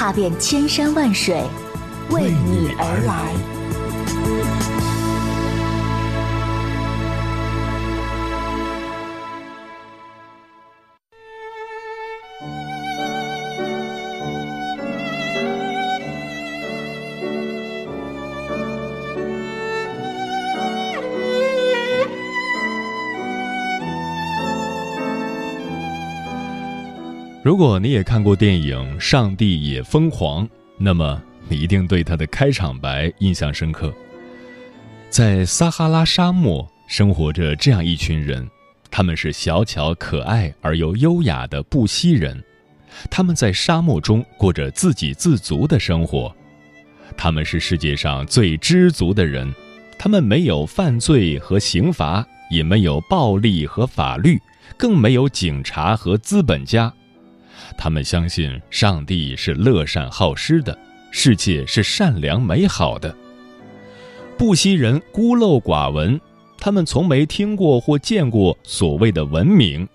踏遍千山万水，为你而来。如果你也看过电影《上帝也疯狂》，那么你一定对他的开场白印象深刻。在撒哈拉沙漠生活着这样一群人，他们是小巧可爱而又优雅的布希人，他们在沙漠中过着自给自足的生活，他们是世界上最知足的人，他们没有犯罪和刑罚，也没有暴力和法律，更没有警察和资本家。他们相信上帝是乐善好施的，世界是善良美好的。布希人孤陋寡闻，他们从没听过或见过所谓的文明。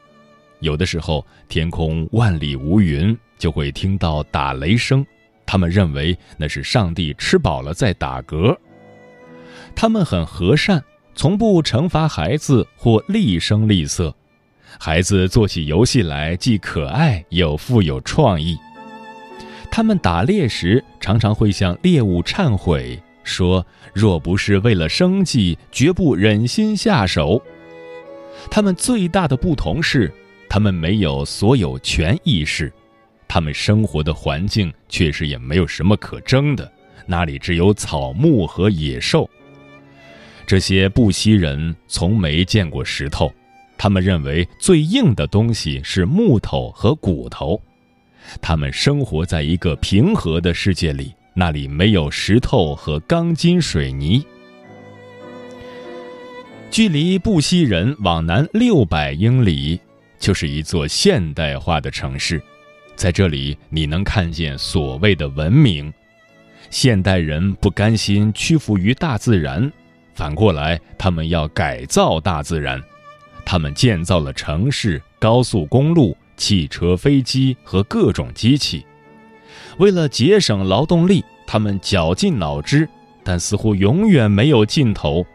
有的时候，天空万里无云，就会听到打雷声，他们认为那是上帝吃饱了在打嗝。他们很和善，从不惩罚孩子或厉声厉色。孩子做起游戏来既可爱又富有创意。他们打猎时常常会向猎物忏悔，说若不是为了生计，绝不忍心下手。他们最大的不同是，他们没有所有权意识，他们生活的环境确实也没有什么可争的，那里只有草木和野兽。这些布希人从没见过石头。他们认为最硬的东西是木头和骨头，他们生活在一个平和的世界里，那里没有石头和钢筋水泥。距离布希人往南六百英里，就是一座现代化的城市，在这里你能看见所谓的文明。现代人不甘心屈服于大自然，反过来，他们要改造大自然。他们建造了城市、高速公路、汽车、飞机和各种机器。为了节省劳动力，他们绞尽脑汁，但似乎永远没有尽头。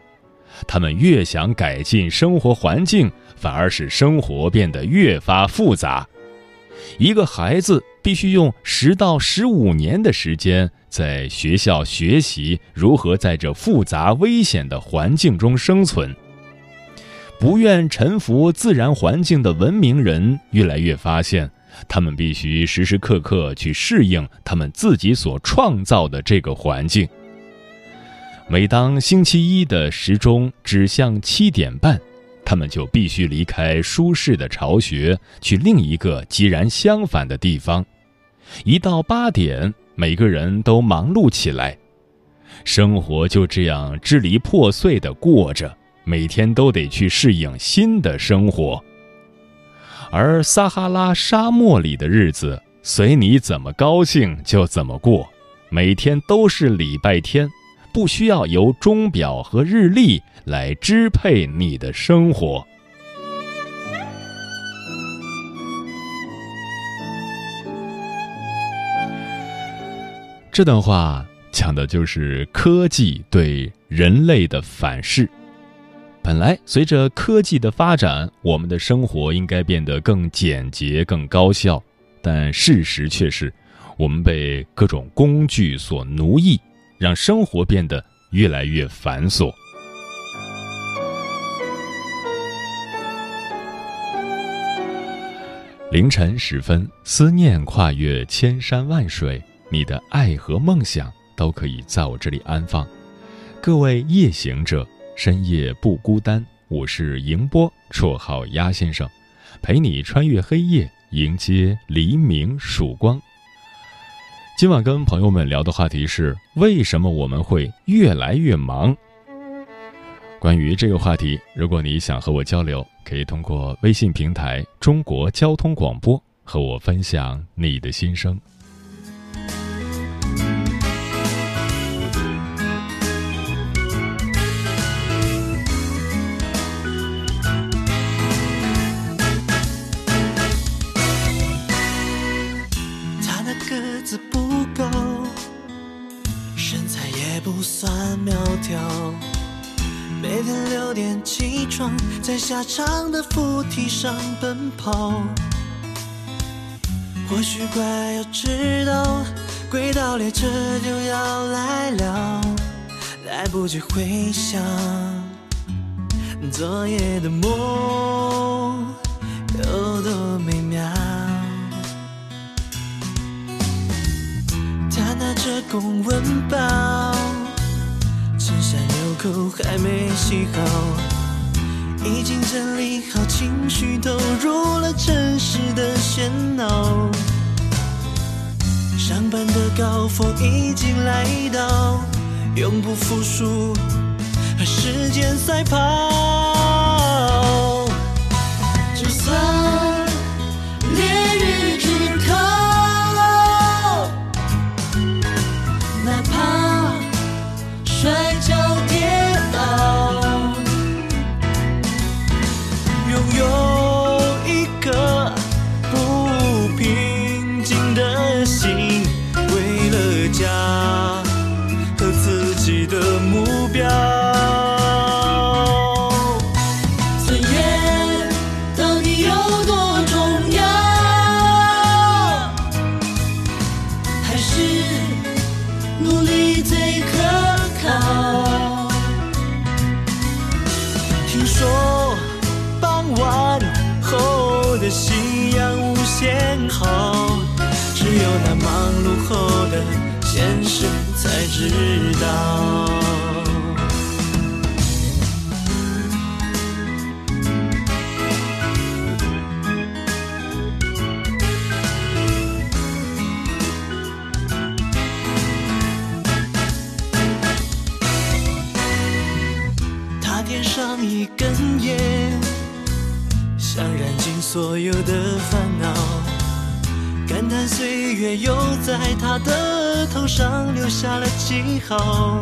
他们越想改进生活环境，反而使生活变得越发复杂。一个孩子必须用十到十五年的时间在学校学习如何在这复杂危险的环境中生存。不愿臣服自然环境的文明人，越来越发现，他们必须时时刻刻去适应他们自己所创造的这个环境。每当星期一的时钟指向七点半，他们就必须离开舒适的巢穴，去另一个截然相反的地方。一到八点，每个人都忙碌起来，生活就这样支离破碎地过着。每天都得去适应新的生活，而撒哈拉沙漠里的日子随你怎么高兴就怎么过，每天都是礼拜天，不需要由钟表和日历来支配你的生活。这段话讲的就是科技对人类的反噬。本来，随着科技的发展，我们的生活应该变得更简洁、更高效。但事实却是，我们被各种工具所奴役，让生活变得越来越繁琐。凌晨时分，思念跨越千山万水，你的爱和梦想都可以在我这里安放。各位夜行者。深夜不孤单，我是迎波，绰号鸭先生，陪你穿越黑夜，迎接黎明曙光。今晚跟朋友们聊的话题是：为什么我们会越来越忙？关于这个话题，如果你想和我交流，可以通过微信平台“中国交通广播”和我分享你的心声。在下长的扶梯上奔跑，或许快要知道轨道列车就要来了，来不及回想昨夜的梦有多美妙。他拿着公文包，衬衫纽扣还没系好。已经整理好情绪，投入了城市的喧闹。上班的高峰已经来到，永不服输，和时间赛跑。就算夕阳无限好，只有那忙碌后的现实才知道。他点上一根烟。想燃尽所有的烦恼。感叹岁月又在他的头上留下了记号，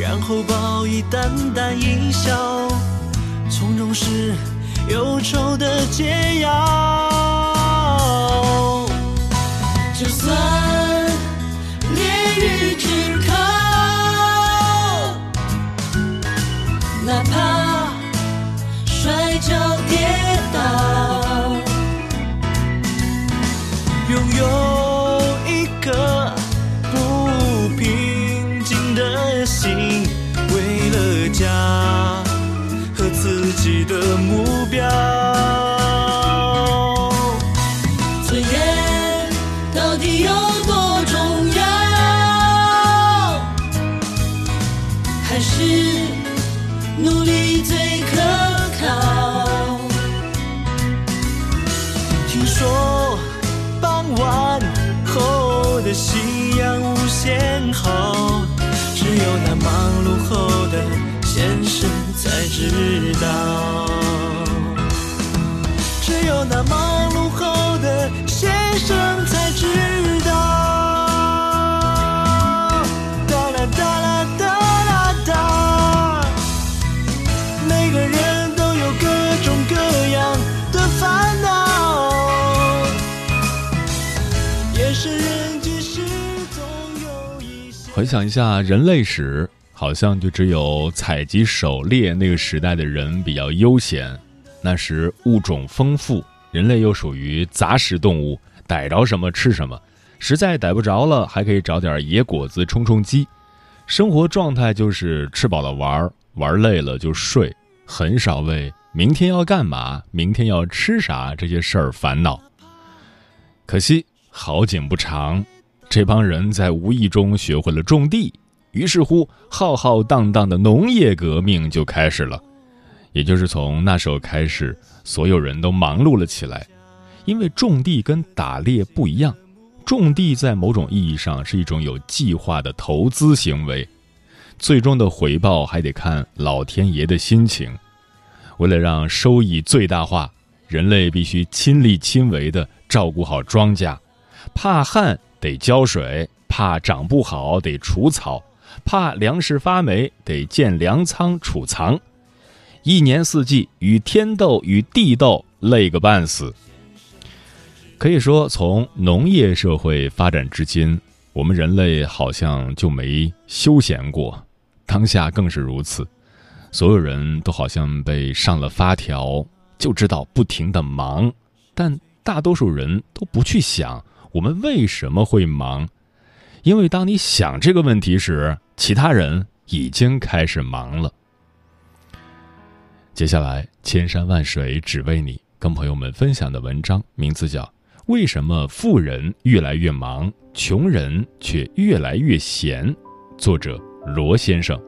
然后报以淡淡一笑，从容是忧愁的解药。就算的目那忙碌后的先生才知道。哒啦哒啦哒啦哒，每个人都有各种各样的烦恼。夜深人静时，总有一回想一下人类史，好像就只有采集狩猎那个时代的人比较悠闲。那时物种丰富，人类又属于杂食动物，逮着什么吃什么。实在逮不着了，还可以找点野果子充充饥。生活状态就是吃饱了玩，玩累了就睡，很少为明天要干嘛、明天要吃啥这些事儿烦恼。可惜好景不长。这帮人在无意中学会了种地，于是乎浩浩荡荡的农业革命就开始了。也就是从那时候开始，所有人都忙碌了起来。因为种地跟打猎不一样，种地在某种意义上是一种有计划的投资行为，最终的回报还得看老天爷的心情。为了让收益最大化，人类必须亲力亲为地照顾好庄稼，怕旱得浇水，怕长不好得除草，怕粮食发霉得建粮仓储藏。一年四季与天斗与地斗，累个半死。可以说，从农业社会发展至今，我们人类好像就没休闲过，当下更是如此。所有人都好像被上了发条，就知道不停的忙，但大多数人都不去想我们为什么会忙，因为当你想这个问题时，其他人已经开始忙了。接下来，千山万水只为你，跟朋友们分享的文章名字叫。为什么富人越来越忙，穷人却越来越闲？作者罗先生。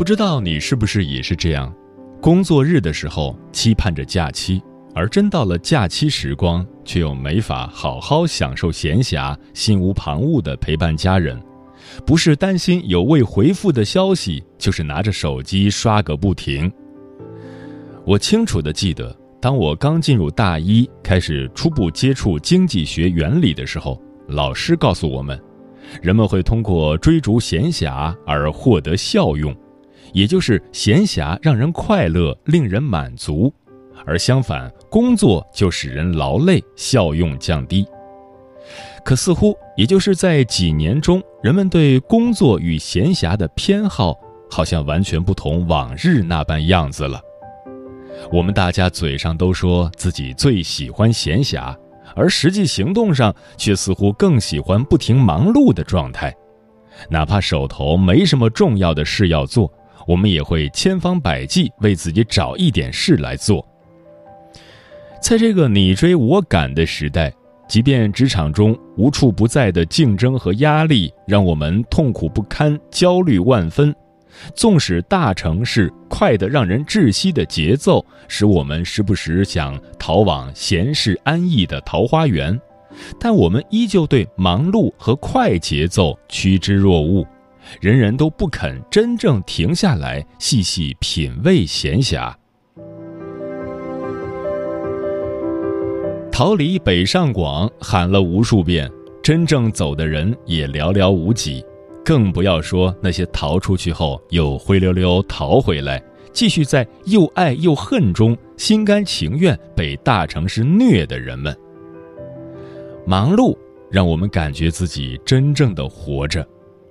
不知道你是不是也是这样？工作日的时候期盼着假期，而真到了假期时光，却又没法好好享受闲暇，心无旁骛地陪伴家人。不是担心有未回复的消息，就是拿着手机刷个不停。我清楚地记得，当我刚进入大一，开始初步接触经济学原理的时候，老师告诉我们，人们会通过追逐闲暇而获得效用。也就是闲暇让人快乐，令人满足，而相反，工作就使人劳累，效用降低。可似乎，也就是在几年中，人们对工作与闲暇的偏好，好像完全不同往日那般样子了。我们大家嘴上都说自己最喜欢闲暇，而实际行动上却似乎更喜欢不停忙碌的状态，哪怕手头没什么重要的事要做。我们也会千方百计为自己找一点事来做。在这个你追我赶的时代，即便职场中无处不在的竞争和压力让我们痛苦不堪、焦虑万分，纵使大城市快得让人窒息的节奏使我们时不时想逃往闲适安逸的桃花源，但我们依旧对忙碌和快节奏趋之若鹜。人人都不肯真正停下来细细品味闲暇。逃离北上广喊了无数遍，真正走的人也寥寥无几，更不要说那些逃出去后又灰溜溜逃回来，继续在又爱又恨中心甘情愿被大城市虐的人们。忙碌让我们感觉自己真正的活着。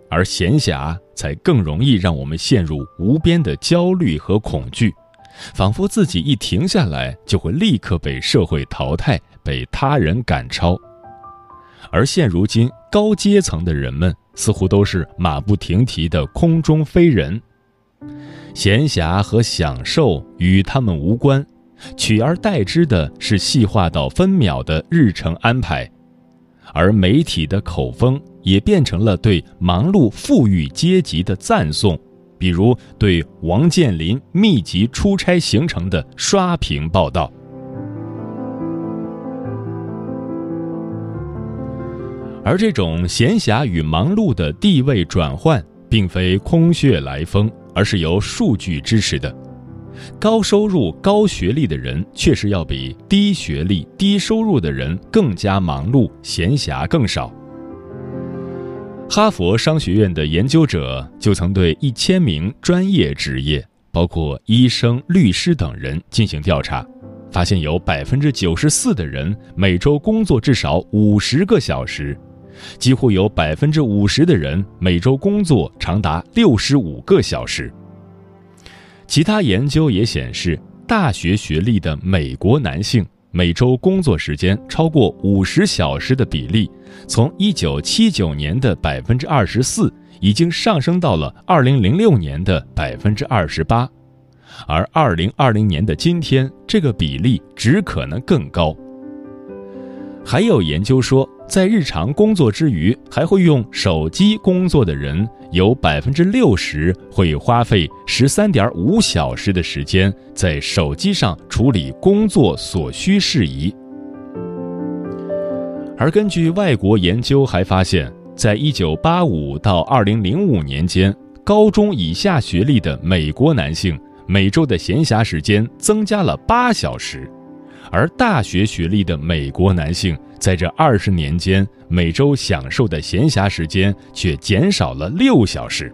而闲暇才更容易让我们陷入无边的焦虑和恐惧，仿佛自己一停下来就会立刻被社会淘汰，被他人赶超。而现如今高阶层的人们似乎都是马不停蹄的空中飞人，闲暇和享受与他们无关，取而代之的是细化到分秒的日程安排，而媒体的口风。也变成了对忙碌富裕阶级的赞颂，比如对王健林密集出差行程的刷屏报道。而这种闲暇与忙碌的地位转换，并非空穴来风，而是由数据支持的。高收入、高学历的人确实要比低学历、低收入的人更加忙碌，闲暇更少。哈佛商学院的研究者就曾对一千名专业职业，包括医生、律师等人进行调查，发现有百分之九十四的人每周工作至少五十个小时，几乎有百分之五十的人每周工作长达六十五个小时。其他研究也显示，大学学历的美国男性。每周工作时间超过五十小时的比例，从一九七九年的百分之二十四，已经上升到了二零零六年的百分之二十八，而二零二零年的今天，这个比例只可能更高。还有研究说，在日常工作之余还会用手机工作的人，有百分之六十会花费十三点五小时的时间在手机上处理工作所需事宜。而根据外国研究还发现，在一九八五到二零零五年间，高中以下学历的美国男性每周的闲暇时间增加了八小时。而大学学历的美国男性，在这二十年间，每周享受的闲暇时间却减少了六小时。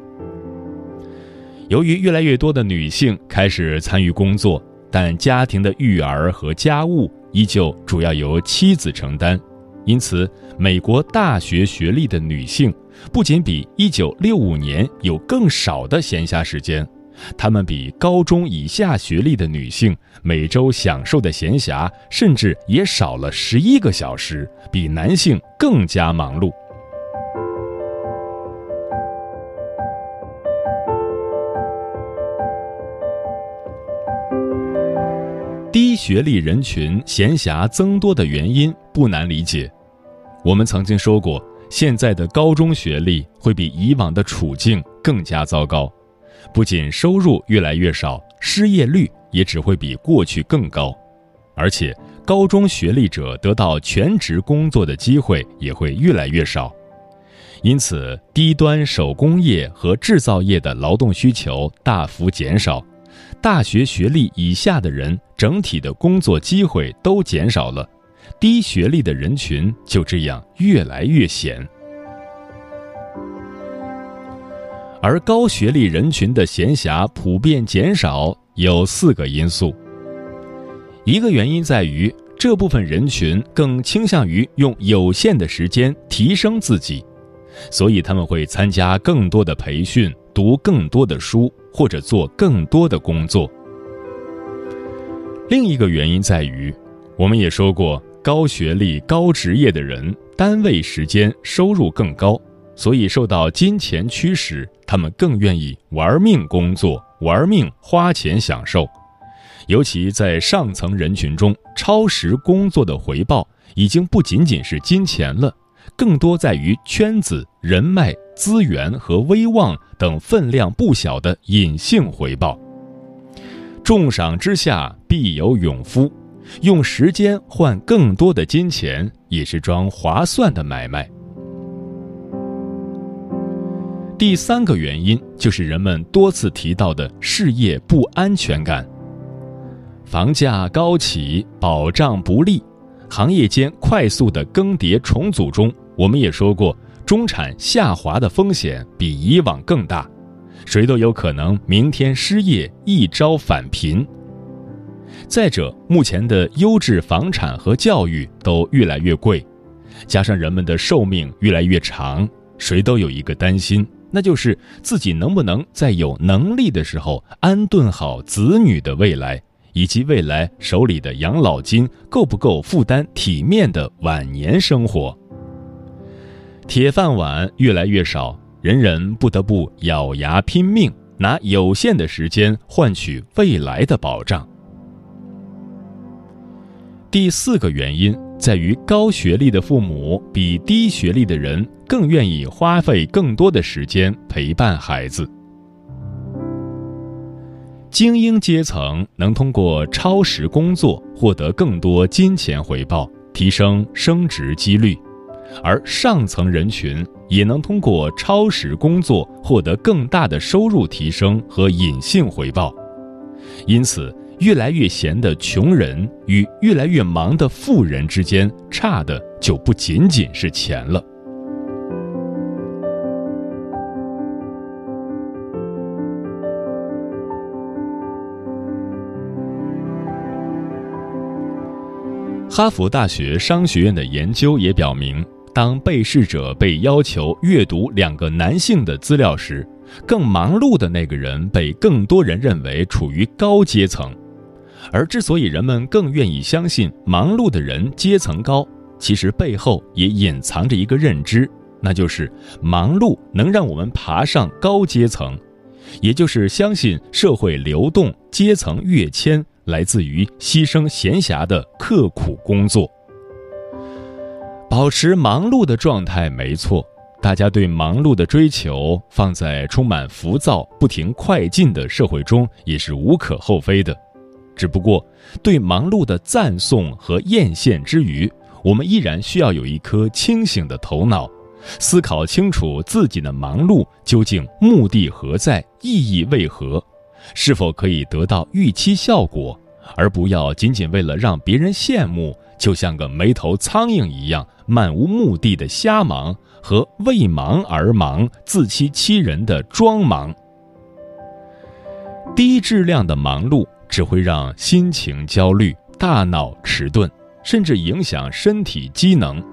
由于越来越多的女性开始参与工作，但家庭的育儿和家务依旧主要由妻子承担，因此，美国大学学历的女性不仅比1965年有更少的闲暇时间。他们比高中以下学历的女性每周享受的闲暇，甚至也少了十一个小时，比男性更加忙碌。低学历人群闲暇增多的原因不难理解。我们曾经说过，现在的高中学历会比以往的处境更加糟糕。不仅收入越来越少，失业率也只会比过去更高，而且高中学历者得到全职工作的机会也会越来越少，因此低端手工业和制造业的劳动需求大幅减少，大学学历以下的人整体的工作机会都减少了，低学历的人群就这样越来越闲。而高学历人群的闲暇普遍减少，有四个因素。一个原因在于，这部分人群更倾向于用有限的时间提升自己，所以他们会参加更多的培训、读更多的书或者做更多的工作。另一个原因在于，我们也说过，高学历、高职业的人，单位时间收入更高。所以，受到金钱驱使，他们更愿意玩命工作、玩命花钱享受。尤其在上层人群中，超时工作的回报已经不仅仅是金钱了，更多在于圈子、人脉、资源和威望等分量不小的隐性回报。重赏之下必有勇夫，用时间换更多的金钱，也是桩划算的买卖。第三个原因就是人们多次提到的事业不安全感。房价高企，保障不利，行业间快速的更迭重组中，我们也说过，中产下滑的风险比以往更大，谁都有可能明天失业，一朝返贫。再者，目前的优质房产和教育都越来越贵，加上人们的寿命越来越长，谁都有一个担心。那就是自己能不能在有能力的时候安顿好子女的未来，以及未来手里的养老金够不够负担体面的晚年生活。铁饭碗越来越少，人人不得不咬牙拼命，拿有限的时间换取未来的保障。第四个原因在于，高学历的父母比低学历的人更愿意花费更多的时间陪伴孩子。精英阶层能通过超时工作获得更多金钱回报，提升升职几率；而上层人群也能通过超时工作获得更大的收入提升和隐性回报。因此。越来越闲的穷人与越来越忙的富人之间，差的就不仅仅是钱了。哈佛大学商学院的研究也表明，当被试者被要求阅读两个男性的资料时，更忙碌的那个人被更多人认为处于高阶层。而之所以人们更愿意相信忙碌的人阶层高，其实背后也隐藏着一个认知，那就是忙碌能让我们爬上高阶层，也就是相信社会流动、阶层跃迁来自于牺牲闲暇的刻苦工作。保持忙碌的状态没错，大家对忙碌的追求放在充满浮躁、不停快进的社会中也是无可厚非的。只不过，对忙碌的赞颂和艳羡之余，我们依然需要有一颗清醒的头脑。思考清楚自己的忙碌究竟目的何在，意义为何，是否可以得到预期效果，而不要仅仅为了让别人羡慕，就像个没头苍蝇一样漫无目的的瞎忙和为忙而忙、自欺欺人的装忙。低质量的忙碌只会让心情焦虑、大脑迟钝，甚至影响身体机能。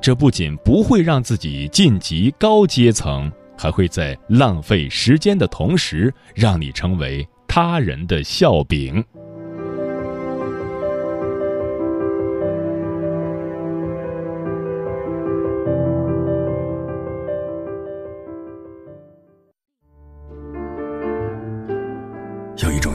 这不仅不会让自己晋级高阶层，还会在浪费时间的同时，让你成为他人的笑柄。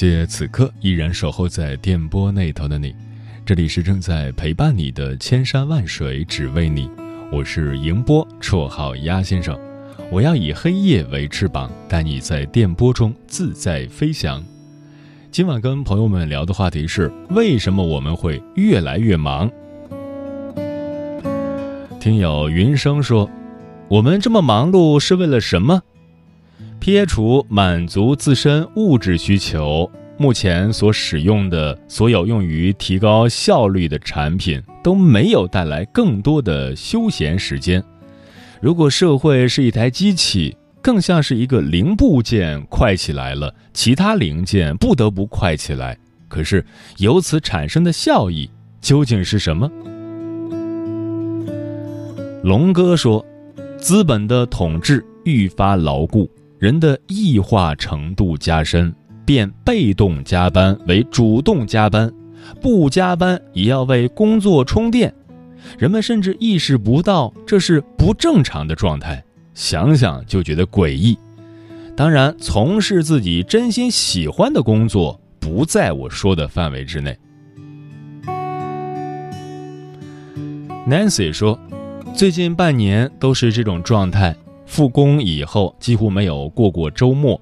谢此刻依然守候在电波那头的你。这里是正在陪伴你的千山万水，只为你。我是迎波，绰号鸭先生。我要以黑夜为翅膀，带你在电波中自在飞翔。今晚跟朋友们聊的话题是：为什么我们会越来越忙？听友云生说：“我们这么忙碌是为了什么？撇除满足自身物质需求。”目前所使用的所有用于提高效率的产品都没有带来更多的休闲时间。如果社会是一台机器，更像是一个零部件快起来了，其他零件不得不快起来。可是由此产生的效益究竟是什么？龙哥说：“资本的统治愈发牢固，人的异化程度加深。”变被动加班为主动加班，不加班也要为工作充电，人们甚至意识不到这是不正常的状态，想想就觉得诡异。当然，从事自己真心喜欢的工作不在我说的范围之内。Nancy 说，最近半年都是这种状态，复工以后几乎没有过过周末。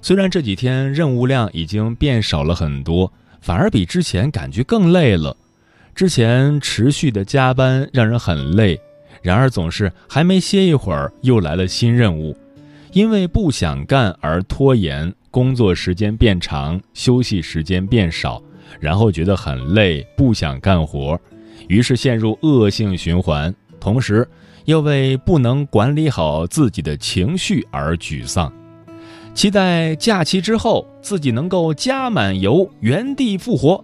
虽然这几天任务量已经变少了很多，反而比之前感觉更累了。之前持续的加班让人很累，然而总是还没歇一会儿，又来了新任务。因为不想干而拖延，工作时间变长，休息时间变少，然后觉得很累，不想干活，于是陷入恶性循环。同时，又为不能管理好自己的情绪而沮丧。期待假期之后自己能够加满油，原地复活。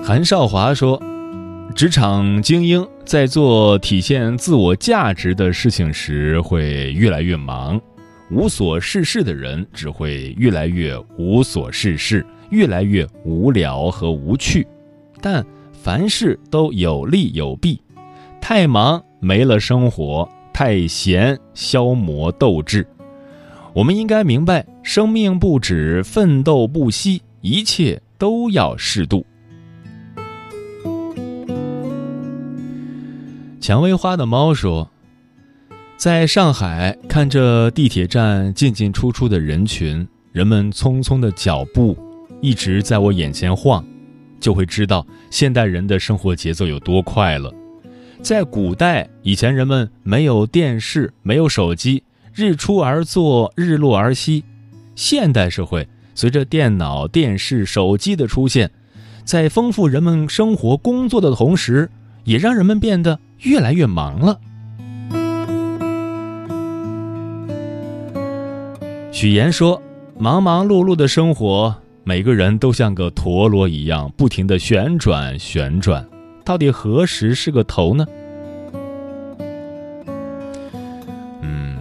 韩少华说：“职场精英在做体现自我价值的事情时会越来越忙，无所事事的人只会越来越无所事事，越来越无聊和无趣。但凡事都有利有弊，太忙。”没了生活，太闲消磨斗志。我们应该明白，生命不止，奋斗不息，一切都要适度。蔷薇花的猫说：“在上海看着地铁站进进出出的人群，人们匆匆的脚步一直在我眼前晃，就会知道现代人的生活节奏有多快了。”在古代，以前人们没有电视，没有手机，日出而作，日落而息。现代社会随着电脑、电视、手机的出现，在丰富人们生活工作的同时，也让人们变得越来越忙了。许岩说：“忙忙碌碌的生活，每个人都像个陀螺一样，不停的旋转旋转，到底何时是个头呢？”嗯，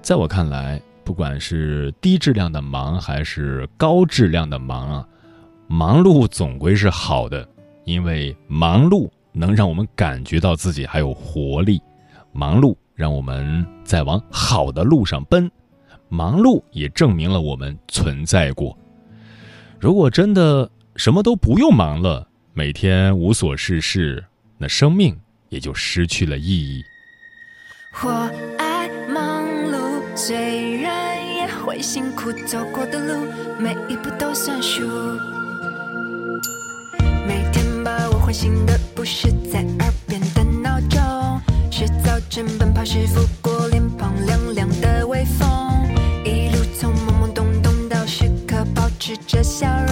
在我看来，不管是低质量的忙，还是高质量的忙啊，忙碌总归是好的，因为忙碌。能让我们感觉到自己还有活力，忙碌让我们在往好的路上奔，忙碌也证明了我们存在过。如果真的什么都不用忙了，每天无所事事，那生命也就失去了意义。我爱忙碌，虽然也会辛苦，走过的路每一步都算数。每天把我唤醒的不是在耳边的闹钟，是早晨奔跑时拂笑容，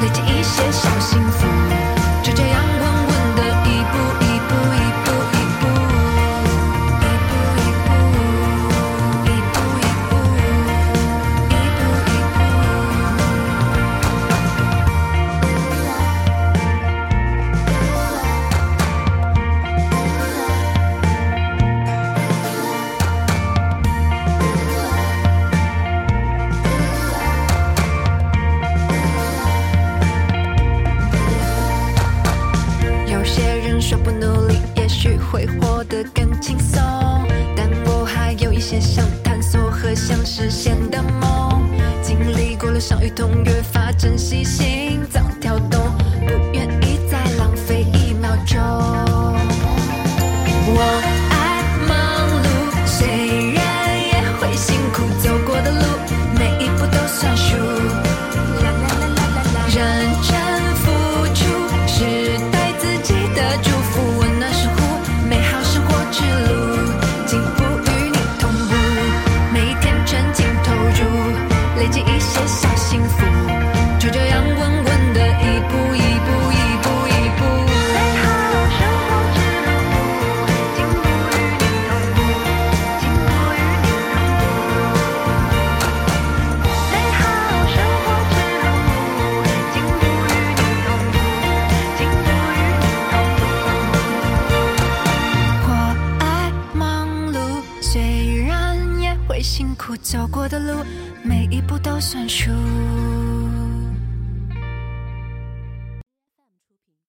累积一些小幸福，